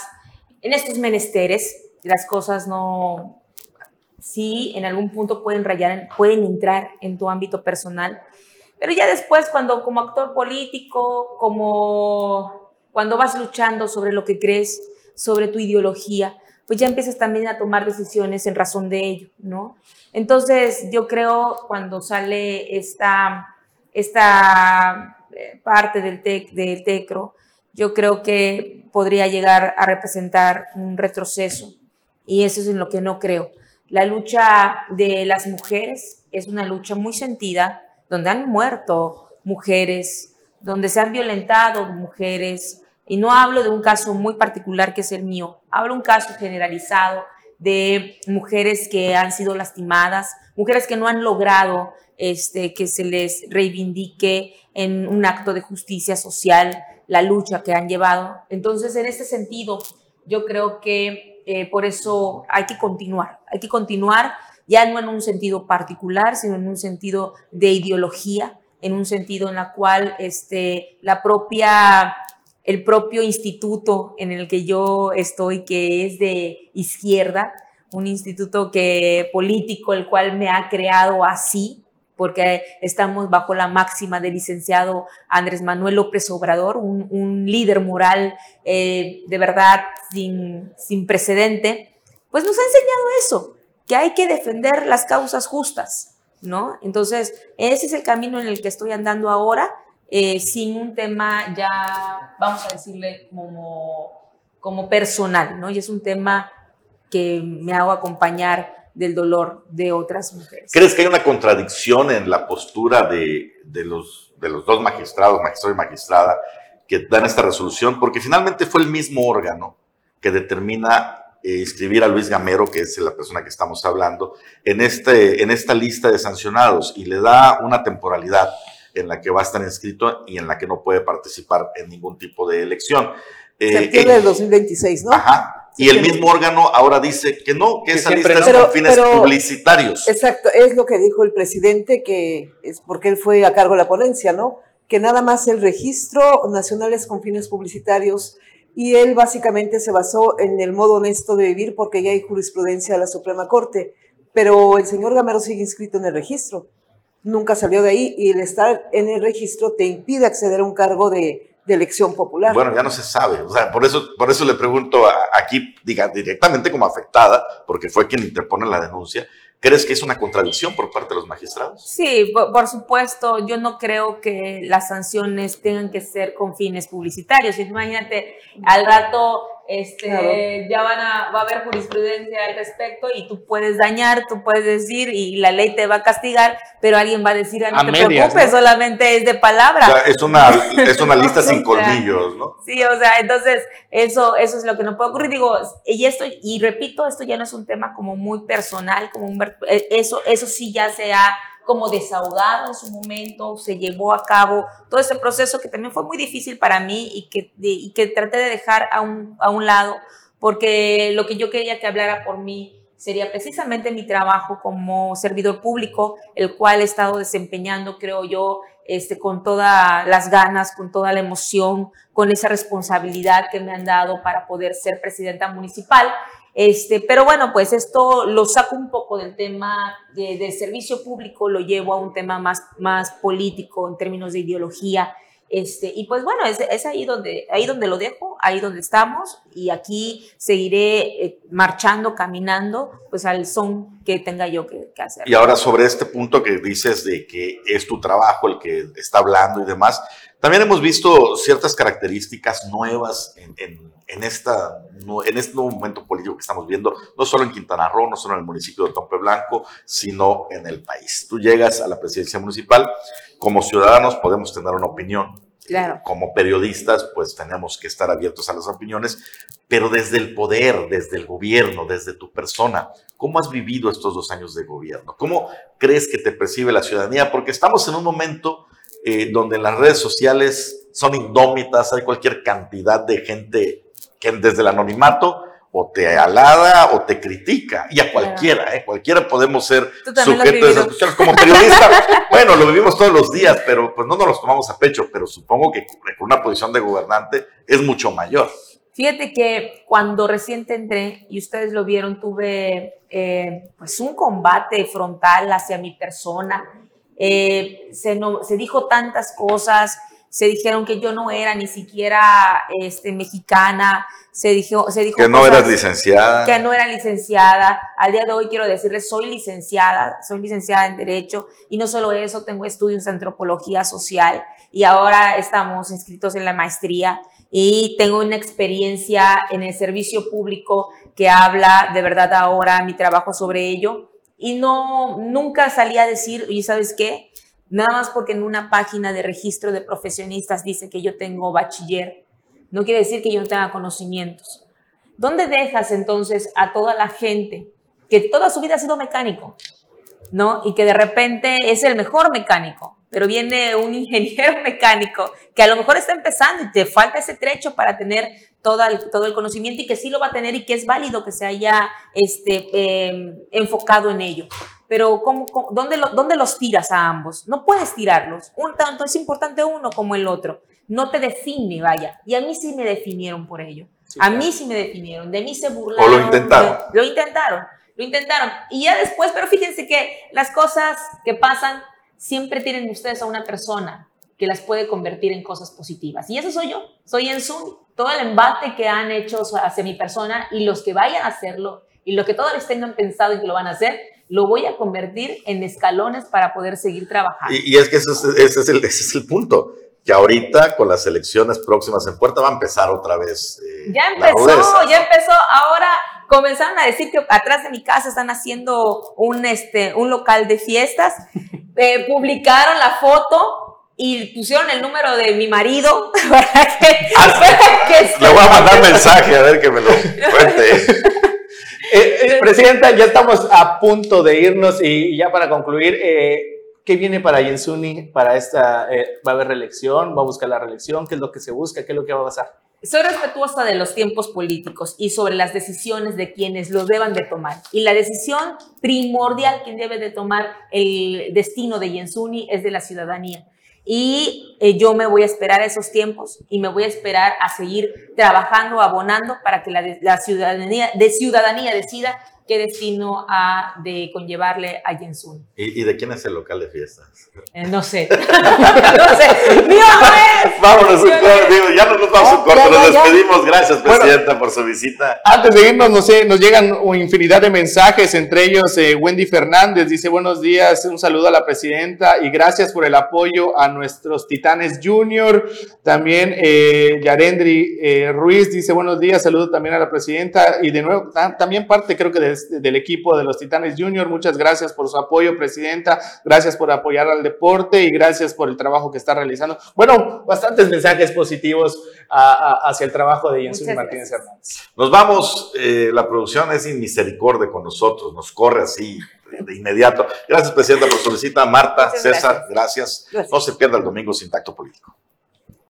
en estos menesteres las cosas no, sí, en algún punto pueden rayar, pueden entrar en tu ámbito personal, pero ya después cuando como actor político, como cuando vas luchando sobre lo que crees, sobre tu ideología, pues ya empiezas también a tomar decisiones en razón de ello, ¿no? Entonces, yo creo cuando sale esta, esta eh, parte del, del TECRO, yo creo que podría llegar a representar un retroceso y eso es en lo que no creo. La lucha de las mujeres es una lucha muy sentida, donde han muerto mujeres, donde se han violentado mujeres, y no hablo de un caso muy particular que es el mío, hablo de un caso generalizado de mujeres que han sido lastimadas, mujeres que no han logrado este, que se les reivindique en un acto de justicia social la lucha que han llevado. Entonces, en este sentido, yo creo que eh, por eso hay que continuar, hay que continuar ya no en un sentido particular, sino en un sentido de ideología, en un sentido en la cual este, la propia, el propio instituto en el que yo estoy, que es de izquierda, un instituto que, político, el cual me ha creado así, porque estamos bajo la máxima del licenciado Andrés Manuel López Obrador, un, líder moral eh, de verdad sin, sin precedente, pues nos ha enseñado eso, que hay que defender las causas justas, ¿no? Entonces, ese es el camino en el que estoy andando ahora, eh, sin un tema ya, vamos a decirle, como, como personal, ¿no? Y es un tema que me hago acompañar del dolor de otras mujeres. ¿Crees que hay una contradicción en la postura de, los, de los dos magistrados, magistrado y magistrada, que dan esta resolución? Porque finalmente fue el mismo órgano que determina eh, inscribir a Luis Gamero, que es la persona que estamos hablando, en, este, en esta lista de sancionados y le da una temporalidad en la que va a estar inscrito y en la que no puede participar en ningún tipo de elección. Eh, Septiembre del 2026, ¿no? Ajá. Y el mismo órgano ahora dice que no, que, esa lista es con fines publicitarios. Exacto, es lo que dijo el presidente, que es porque él fue a cargo de la ponencia, ¿no? Que nada más el registro nacional es con fines publicitarios y él básicamente se basó en el modo honesto de vivir porque ya hay jurisprudencia de la Suprema Corte, pero el señor Gamero sigue inscrito en el registro, nunca salió de ahí y el estar en el registro te impide acceder a un cargo de, de elección popular. Bueno, ya no se sabe. O sea, por eso, por eso le pregunto aquí, diga, directamente como afectada, porque fue quien interpone la denuncia. ¿Crees que es una contradicción por parte de los magistrados? Sí, por, supuesto. Yo no creo que las sanciones tengan que ser con fines publicitarios. Imagínate, al rato este, ya van a, va a haber jurisprudencia al respecto y tú puedes dañar, tú puedes decir y la ley te va a castigar, pero alguien va a decir, ah, no te preocupes, solamente es de palabra. O sea, es una, es una lista sin colmillos, ¿no? Sí, o sea, entonces eso, eso es lo que no puede ocurrir. Digo, y esto, y repito, esto ya no es un tema como muy personal, como un, eh, eso, eso sí ya se ha como desahogado en su momento, se llevó a cabo todo ese proceso que también fue muy difícil para mí y que, y que traté de dejar a un, a un lado, porque lo que yo quería que hablara por mí sería precisamente mi trabajo como servidor público, el cual he estado desempeñando, creo yo, este, con todas las ganas, con toda la emoción, con esa responsabilidad que me han dado para poder ser presidenta municipal. Este, pero bueno, pues esto lo saco un poco del tema de, servicio público, lo llevo a un tema más, más político en términos de ideología Este, y pues bueno, es, ahí, donde, ahí donde lo dejo, ahí donde estamos y aquí seguiré eh, marchando, caminando, pues al son que tenga yo que, hacer. Y ahora sobre este punto que dices de que es tu trabajo el que está hablando y demás, también hemos visto ciertas características nuevas en, en, en, esta, en este nuevo momento político que estamos viendo, no solo en Quintana Roo, no solo en el municipio de Tompe Blanco, sino en el país. Tú llegas a la presidencia municipal como ciudadanos podemos tener una opinión. Claro. Como periodistas, pues tenemos que estar abiertos a las opiniones, pero desde el poder, desde el gobierno, desde tu persona, ¿cómo has vivido estos dos años de gobierno? ¿Cómo crees que te percibe la ciudadanía? Porque estamos en un momento eh, donde las redes sociales son indómitas, hay cualquier cantidad de gente que desde el anonimato o te alada o te critica, y a cualquiera, ¿eh? cualquiera podemos ser sujetos de esas Como periodista, bueno, lo vivimos todos los días, pero pues no nos los tomamos a pecho, pero supongo que con una posición de gobernante es mucho mayor. Fíjate que cuando recién entré, y ustedes lo vieron, tuve eh, pues un combate frontal hacia mi persona. Eh, se, no, se dijo tantas cosas, se dijeron que yo no era ni siquiera este, mexicana, se dijo, se dijo que no eras licenciada. Que no era licenciada. Al día de hoy quiero decirles, soy licenciada, soy licenciada en Derecho y no solo eso, tengo estudios de antropología social y ahora estamos inscritos en la maestría y tengo una experiencia en el servicio público que habla de verdad ahora mi trabajo sobre ello y no, nunca salí a decir, y sabes qué, Nada más porque en una página de registro de profesionistas dice que yo tengo bachiller, no quiere decir que yo no tenga conocimientos. ¿Dónde dejas entonces a toda la gente que toda su vida ha sido mecánico, ¿no? Y que de repente es el mejor mecánico, pero viene un ingeniero mecánico que a lo mejor está empezando y te falta ese trecho para tener todo el, todo el conocimiento y que sí lo va a tener y que es válido que se haya este, em, enfocado en ello pero ¿cómo, dónde, dónde, los tiras a ambos? No puedes tirarlos. Un tanto es importante uno como el otro. No te define, vaya. Y a mí sí me definieron por ello. a mí sí me definieron. De mí se burlaron. O lo intentaron. lo intentaron. Lo intentaron. Y ya después, pero fíjense que las cosas que pasan siempre tienen ustedes a una persona que las puede convertir en cosas positivas. Y eso soy yo. Soy en Zoom. Todo el embate que han hecho hacia mi persona y los que vayan a hacerlo y lo que todavía tengan pensado y que lo van a hacer, lo voy a convertir en escalones para poder seguir trabajando. Y, es que ese es, el, ese es el punto que ahorita con las elecciones próximas en puerta va a empezar otra vez. Eh, ya empezó, ya empezó. Ahora comenzaron a decir que atrás de mi casa están haciendo un, este, un local de fiestas. Eh, publicaron la foto y pusieron el número de mi marido para que, ah, le voy a mandar mensaje a ver que me lo cuente. Eh, eh, presidenta, ya estamos a punto de irnos y ya para concluir, eh, ¿qué viene para Yensuni para esta? ¿Va a haber reelección? ¿Va a buscar la reelección? ¿Qué es lo que se busca? ¿Qué es lo que va a pasar? Soy respetuosa de los tiempos políticos y sobre las decisiones de quienes los deban de tomar. Y la decisión primordial quien debe de tomar el destino de Yensuni es de la ciudadanía y eh, yo me voy a esperar a esos tiempos y me voy a esperar a seguir trabajando, abonando para que la, la ciudadanía, de ciudadanía decida qué destino ha de conllevarle a Jensun. ¿Y, de quién es el local de fiestas? Eh, no sé. no sé. ¡Mío Vámonos un corte, ya nos vamos un corte, nos despedimos. Gracias, Presidenta, por su visita. Antes de irnos, no sé, nos llegan infinidad de mensajes, entre ellos eh, Wendy Fernández dice buenos días, un saludo a la Presidenta y gracias por el apoyo a nuestros Titanes Junior. También eh, Yarendri eh, Ruiz dice buenos días, saludo también a la Presidenta y de nuevo, también parte creo que de del equipo de los Titanes Junior. Muchas gracias por su apoyo, Presidenta. Gracias por apoyar al deporte y gracias por el trabajo que está realizando. Bueno, bastantes mensajes positivos hacia el trabajo de Jensuni Martínez Hernández. Nos vamos, eh, la producción es sin misericordia con nosotros, nos corre así de inmediato. Gracias, Presidenta, por su visita. Marta, César, gracias. No se pierda el domingo sin tacto político.